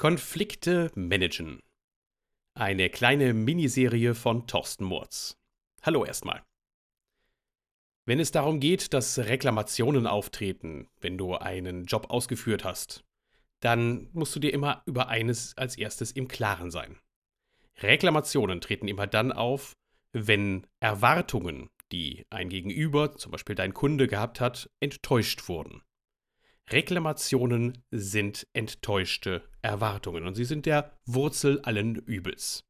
Konflikte managen. Eine kleine Miniserie von Thorsten Murz. Hallo erstmal. Wenn es darum geht, dass Reklamationen auftreten, wenn du einen Job ausgeführt hast, dann musst du dir immer über eines als erstes im Klaren sein. Reklamationen treten immer dann auf, wenn Erwartungen, die ein Gegenüber, zum Beispiel dein Kunde gehabt hat, enttäuscht wurden. Reklamationen sind enttäuschte Erwartungen und sie sind der Wurzel allen Übels.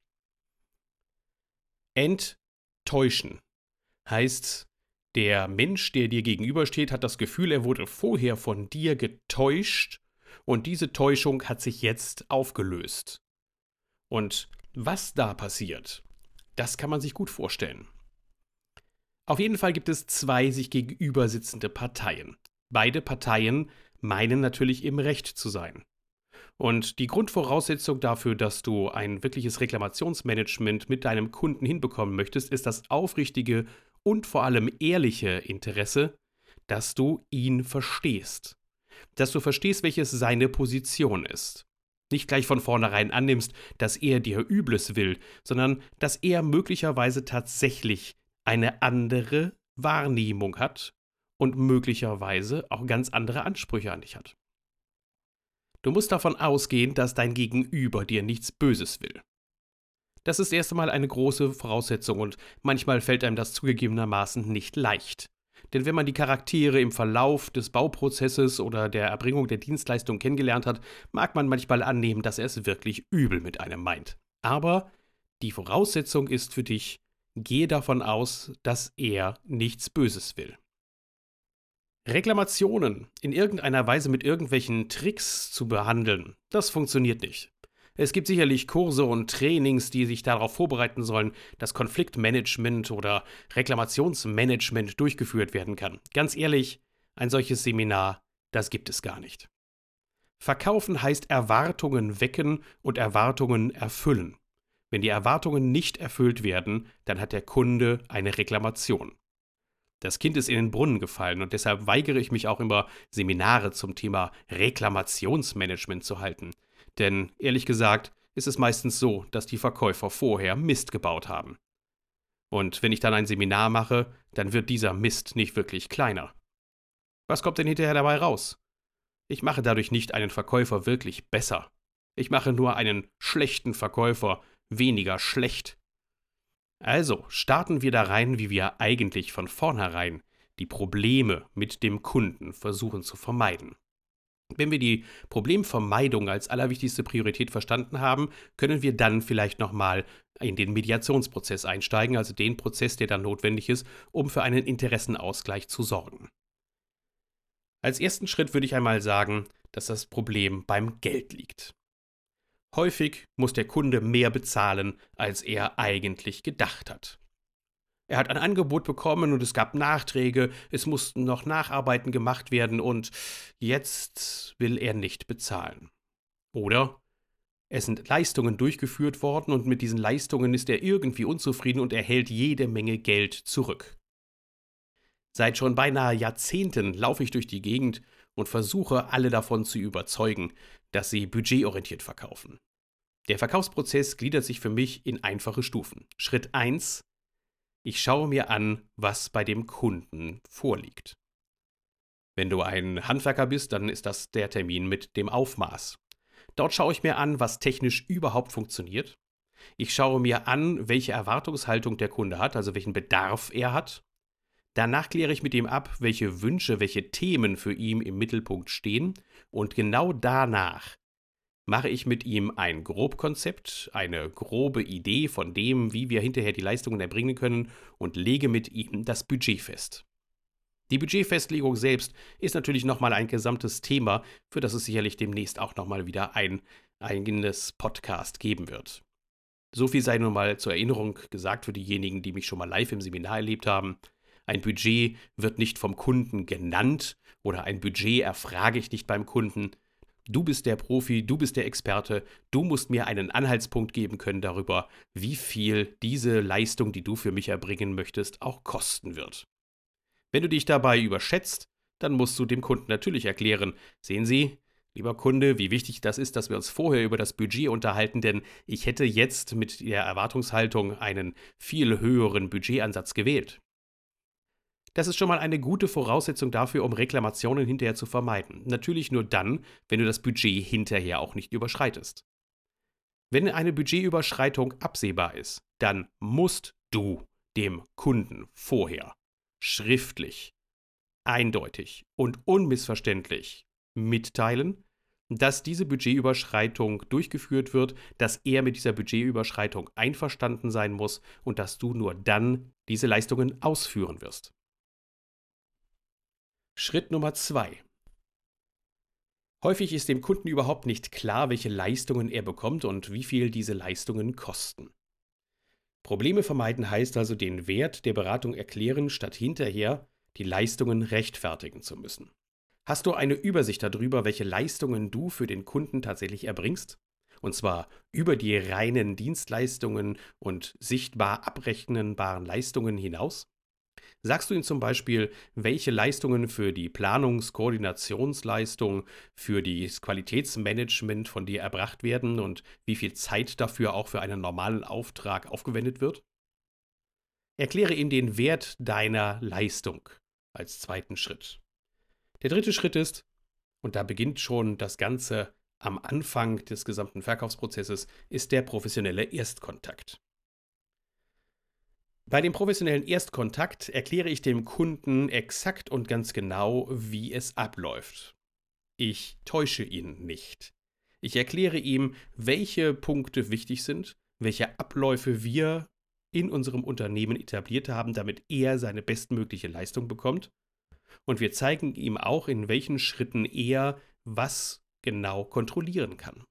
Enttäuschen heißt, der Mensch, der dir gegenübersteht, hat das Gefühl, er wurde vorher von dir getäuscht und diese Täuschung hat sich jetzt aufgelöst. Und was da passiert, das kann man sich gut vorstellen. Auf jeden Fall gibt es zwei sich gegenüber sitzende Parteien. Beide Parteien meinen natürlich im Recht zu sein. Und die Grundvoraussetzung dafür, dass du ein wirkliches Reklamationsmanagement mit deinem Kunden hinbekommen möchtest, ist das aufrichtige und vor allem ehrliche Interesse, dass du ihn verstehst. Dass du verstehst, welches seine Position ist. Nicht gleich von vornherein annimmst, dass er dir Übles will, sondern dass er möglicherweise tatsächlich eine andere Wahrnehmung hat und möglicherweise auch ganz andere Ansprüche an dich hat. Du musst davon ausgehen, dass dein Gegenüber dir nichts Böses will. Das ist erst einmal eine große Voraussetzung und manchmal fällt einem das zugegebenermaßen nicht leicht. Denn wenn man die Charaktere im Verlauf des Bauprozesses oder der Erbringung der Dienstleistung kennengelernt hat, mag man manchmal annehmen, dass er es wirklich übel mit einem meint. Aber die Voraussetzung ist für dich, gehe davon aus, dass er nichts Böses will. Reklamationen in irgendeiner Weise mit irgendwelchen Tricks zu behandeln, das funktioniert nicht. Es gibt sicherlich Kurse und Trainings, die sich darauf vorbereiten sollen, dass Konfliktmanagement oder Reklamationsmanagement durchgeführt werden kann. Ganz ehrlich, ein solches Seminar, das gibt es gar nicht. Verkaufen heißt Erwartungen wecken und Erwartungen erfüllen. Wenn die Erwartungen nicht erfüllt werden, dann hat der Kunde eine Reklamation. Das Kind ist in den Brunnen gefallen und deshalb weigere ich mich auch immer, Seminare zum Thema Reklamationsmanagement zu halten. Denn ehrlich gesagt ist es meistens so, dass die Verkäufer vorher Mist gebaut haben. Und wenn ich dann ein Seminar mache, dann wird dieser Mist nicht wirklich kleiner. Was kommt denn hinterher dabei raus? Ich mache dadurch nicht einen Verkäufer wirklich besser. Ich mache nur einen schlechten Verkäufer weniger schlecht. Also starten wir da rein, wie wir eigentlich von vornherein die Probleme mit dem Kunden versuchen zu vermeiden. Wenn wir die Problemvermeidung als allerwichtigste Priorität verstanden haben, können wir dann vielleicht nochmal in den Mediationsprozess einsteigen, also den Prozess, der dann notwendig ist, um für einen Interessenausgleich zu sorgen. Als ersten Schritt würde ich einmal sagen, dass das Problem beim Geld liegt. Häufig muss der Kunde mehr bezahlen, als er eigentlich gedacht hat. Er hat ein Angebot bekommen und es gab Nachträge, es mussten noch Nacharbeiten gemacht werden und jetzt will er nicht bezahlen. Oder es sind Leistungen durchgeführt worden und mit diesen Leistungen ist er irgendwie unzufrieden und erhält jede Menge Geld zurück. Seit schon beinahe Jahrzehnten laufe ich durch die Gegend und versuche alle davon zu überzeugen, dass sie budgetorientiert verkaufen. Der Verkaufsprozess gliedert sich für mich in einfache Stufen. Schritt 1. Ich schaue mir an, was bei dem Kunden vorliegt. Wenn du ein Handwerker bist, dann ist das der Termin mit dem Aufmaß. Dort schaue ich mir an, was technisch überhaupt funktioniert. Ich schaue mir an, welche Erwartungshaltung der Kunde hat, also welchen Bedarf er hat. Danach kläre ich mit ihm ab, welche Wünsche, welche Themen für ihn im Mittelpunkt stehen. Und genau danach mache ich mit ihm ein Grobkonzept, eine grobe Idee von dem, wie wir hinterher die Leistungen erbringen können und lege mit ihm das Budget fest. Die Budgetfestlegung selbst ist natürlich nochmal ein gesamtes Thema, für das es sicherlich demnächst auch nochmal wieder ein eigenes Podcast geben wird. So viel sei nun mal zur Erinnerung gesagt für diejenigen, die mich schon mal live im Seminar erlebt haben. Ein Budget wird nicht vom Kunden genannt oder ein Budget erfrage ich nicht beim Kunden, Du bist der Profi, du bist der Experte, du musst mir einen Anhaltspunkt geben können darüber, wie viel diese Leistung, die du für mich erbringen möchtest, auch kosten wird. Wenn du dich dabei überschätzt, dann musst du dem Kunden natürlich erklären, sehen Sie, Lieber Kunde, wie wichtig das ist, dass wir uns vorher über das Budget unterhalten, denn ich hätte jetzt mit der Erwartungshaltung einen viel höheren Budgetansatz gewählt. Das ist schon mal eine gute Voraussetzung dafür, um Reklamationen hinterher zu vermeiden. Natürlich nur dann, wenn du das Budget hinterher auch nicht überschreitest. Wenn eine Budgetüberschreitung absehbar ist, dann musst du dem Kunden vorher schriftlich, eindeutig und unmissverständlich mitteilen, dass diese Budgetüberschreitung durchgeführt wird, dass er mit dieser Budgetüberschreitung einverstanden sein muss und dass du nur dann diese Leistungen ausführen wirst. Schritt Nummer zwei. Häufig ist dem Kunden überhaupt nicht klar, welche Leistungen er bekommt und wie viel diese Leistungen kosten. Probleme vermeiden heißt also den Wert der Beratung erklären, statt hinterher die Leistungen rechtfertigen zu müssen. Hast du eine Übersicht darüber, welche Leistungen du für den Kunden tatsächlich erbringst? Und zwar über die reinen Dienstleistungen und sichtbar abrechnenbaren Leistungen hinaus? Sagst du ihm zum Beispiel, welche Leistungen für die Planungs-, Koordinationsleistung, für das Qualitätsmanagement von dir erbracht werden und wie viel Zeit dafür auch für einen normalen Auftrag aufgewendet wird? Erkläre ihm den Wert deiner Leistung als zweiten Schritt. Der dritte Schritt ist, und da beginnt schon das Ganze am Anfang des gesamten Verkaufsprozesses, ist der professionelle Erstkontakt. Bei dem professionellen Erstkontakt erkläre ich dem Kunden exakt und ganz genau, wie es abläuft. Ich täusche ihn nicht. Ich erkläre ihm, welche Punkte wichtig sind, welche Abläufe wir in unserem Unternehmen etabliert haben, damit er seine bestmögliche Leistung bekommt. Und wir zeigen ihm auch, in welchen Schritten er was genau kontrollieren kann.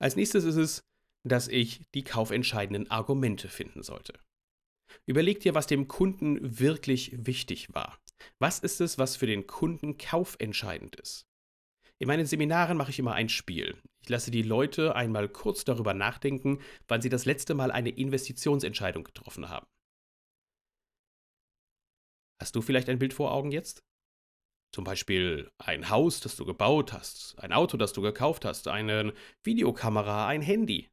Als nächstes ist es, dass ich die kaufentscheidenden Argumente finden sollte. Überleg dir, was dem Kunden wirklich wichtig war. Was ist es, was für den Kunden kaufentscheidend ist? In meinen Seminaren mache ich immer ein Spiel. Ich lasse die Leute einmal kurz darüber nachdenken, wann sie das letzte Mal eine Investitionsentscheidung getroffen haben. Hast du vielleicht ein Bild vor Augen jetzt? Zum Beispiel ein Haus, das du gebaut hast, ein Auto, das du gekauft hast, eine Videokamera, ein Handy.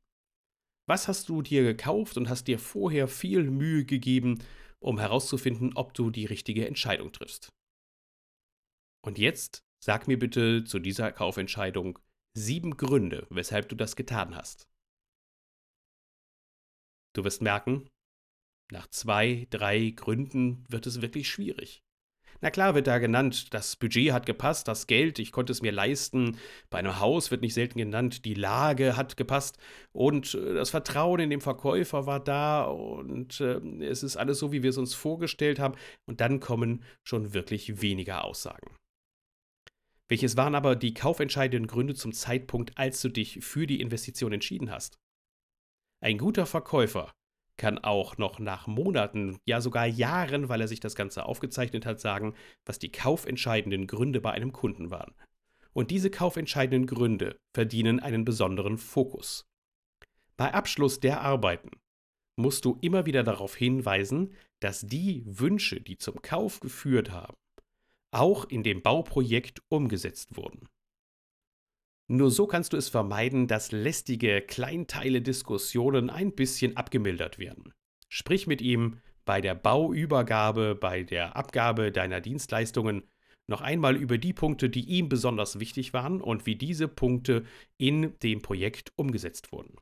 Was hast du dir gekauft und hast dir vorher viel Mühe gegeben, um herauszufinden, ob du die richtige Entscheidung triffst? Und jetzt sag mir bitte zu dieser Kaufentscheidung sieben Gründe, weshalb du das getan hast. Du wirst merken, nach zwei, drei Gründen wird es wirklich schwierig. Na klar wird da genannt, das Budget hat gepasst, das Geld, ich konnte es mir leisten. Bei einem Haus wird nicht selten genannt, die Lage hat gepasst und äh, das Vertrauen in den Verkäufer war da und äh, es ist alles so, wie wir es uns vorgestellt haben. Und dann kommen schon wirklich weniger Aussagen. Welches waren aber die kaufentscheidenden Gründe zum Zeitpunkt, als du dich für die Investition entschieden hast? Ein guter Verkäufer kann auch noch nach Monaten, ja sogar Jahren, weil er sich das Ganze aufgezeichnet hat, sagen, was die kaufentscheidenden Gründe bei einem Kunden waren. Und diese kaufentscheidenden Gründe verdienen einen besonderen Fokus. Bei Abschluss der Arbeiten musst du immer wieder darauf hinweisen, dass die Wünsche, die zum Kauf geführt haben, auch in dem Bauprojekt umgesetzt wurden. Nur so kannst du es vermeiden, dass lästige Kleinteile-Diskussionen ein bisschen abgemildert werden. Sprich mit ihm bei der Bauübergabe, bei der Abgabe deiner Dienstleistungen noch einmal über die Punkte, die ihm besonders wichtig waren und wie diese Punkte in dem Projekt umgesetzt wurden.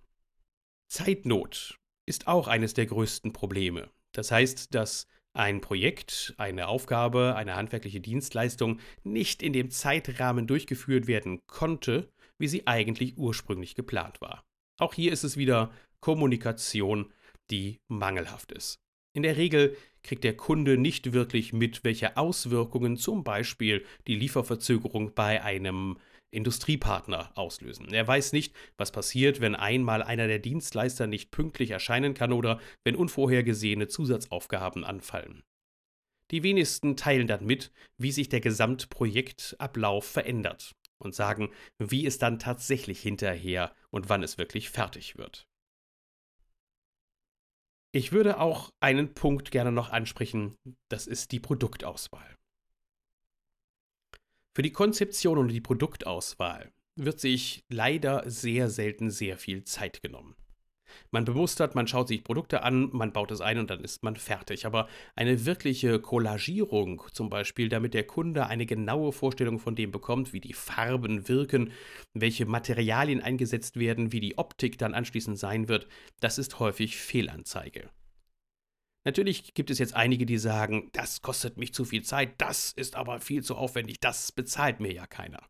Zeitnot ist auch eines der größten Probleme. Das heißt, dass ein Projekt, eine Aufgabe, eine handwerkliche Dienstleistung nicht in dem Zeitrahmen durchgeführt werden konnte, wie sie eigentlich ursprünglich geplant war. Auch hier ist es wieder Kommunikation, die mangelhaft ist. In der Regel kriegt der Kunde nicht wirklich mit, welche Auswirkungen zum Beispiel die Lieferverzögerung bei einem Industriepartner auslösen. Er weiß nicht, was passiert, wenn einmal einer der Dienstleister nicht pünktlich erscheinen kann oder wenn unvorhergesehene Zusatzaufgaben anfallen. Die wenigsten teilen dann mit, wie sich der Gesamtprojektablauf verändert und sagen, wie es dann tatsächlich hinterher und wann es wirklich fertig wird. Ich würde auch einen Punkt gerne noch ansprechen, das ist die Produktauswahl. Für die Konzeption und die Produktauswahl wird sich leider sehr selten sehr viel Zeit genommen. Man bemustert, man schaut sich Produkte an, man baut es ein und dann ist man fertig. Aber eine wirkliche Collagierung, zum Beispiel, damit der Kunde eine genaue Vorstellung von dem bekommt, wie die Farben wirken, welche Materialien eingesetzt werden, wie die Optik dann anschließend sein wird, das ist häufig Fehlanzeige. Natürlich gibt es jetzt einige, die sagen, das kostet mich zu viel Zeit, das ist aber viel zu aufwendig, das bezahlt mir ja keiner.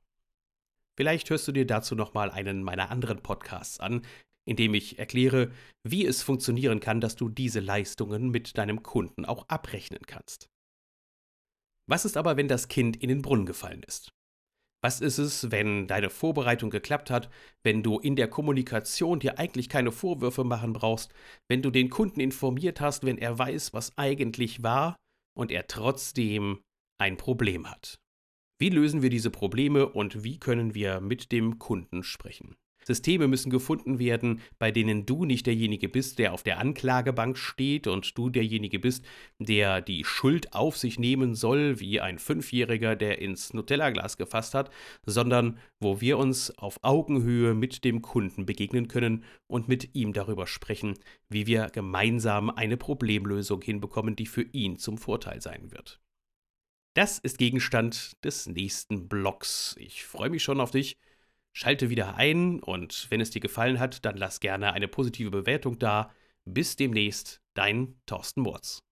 Vielleicht hörst du dir dazu nochmal einen meiner anderen Podcasts an, in dem ich erkläre, wie es funktionieren kann, dass du diese Leistungen mit deinem Kunden auch abrechnen kannst. Was ist aber, wenn das Kind in den Brunnen gefallen ist? Was ist es, wenn deine Vorbereitung geklappt hat, wenn du in der Kommunikation dir eigentlich keine Vorwürfe machen brauchst, wenn du den Kunden informiert hast, wenn er weiß, was eigentlich war und er trotzdem ein Problem hat? Wie lösen wir diese Probleme und wie können wir mit dem Kunden sprechen? Systeme müssen gefunden werden, bei denen du nicht derjenige bist, der auf der Anklagebank steht und du derjenige bist, der die Schuld auf sich nehmen soll, wie ein Fünfjähriger, der ins Nutella-Glas gefasst hat, sondern wo wir uns auf Augenhöhe mit dem Kunden begegnen können und mit ihm darüber sprechen, wie wir gemeinsam eine Problemlösung hinbekommen, die für ihn zum Vorteil sein wird. Das ist Gegenstand des nächsten Blogs. Ich freue mich schon auf dich. Schalte wieder ein und wenn es dir gefallen hat, dann lass gerne eine positive Bewertung da. Bis demnächst, dein Thorsten Murz.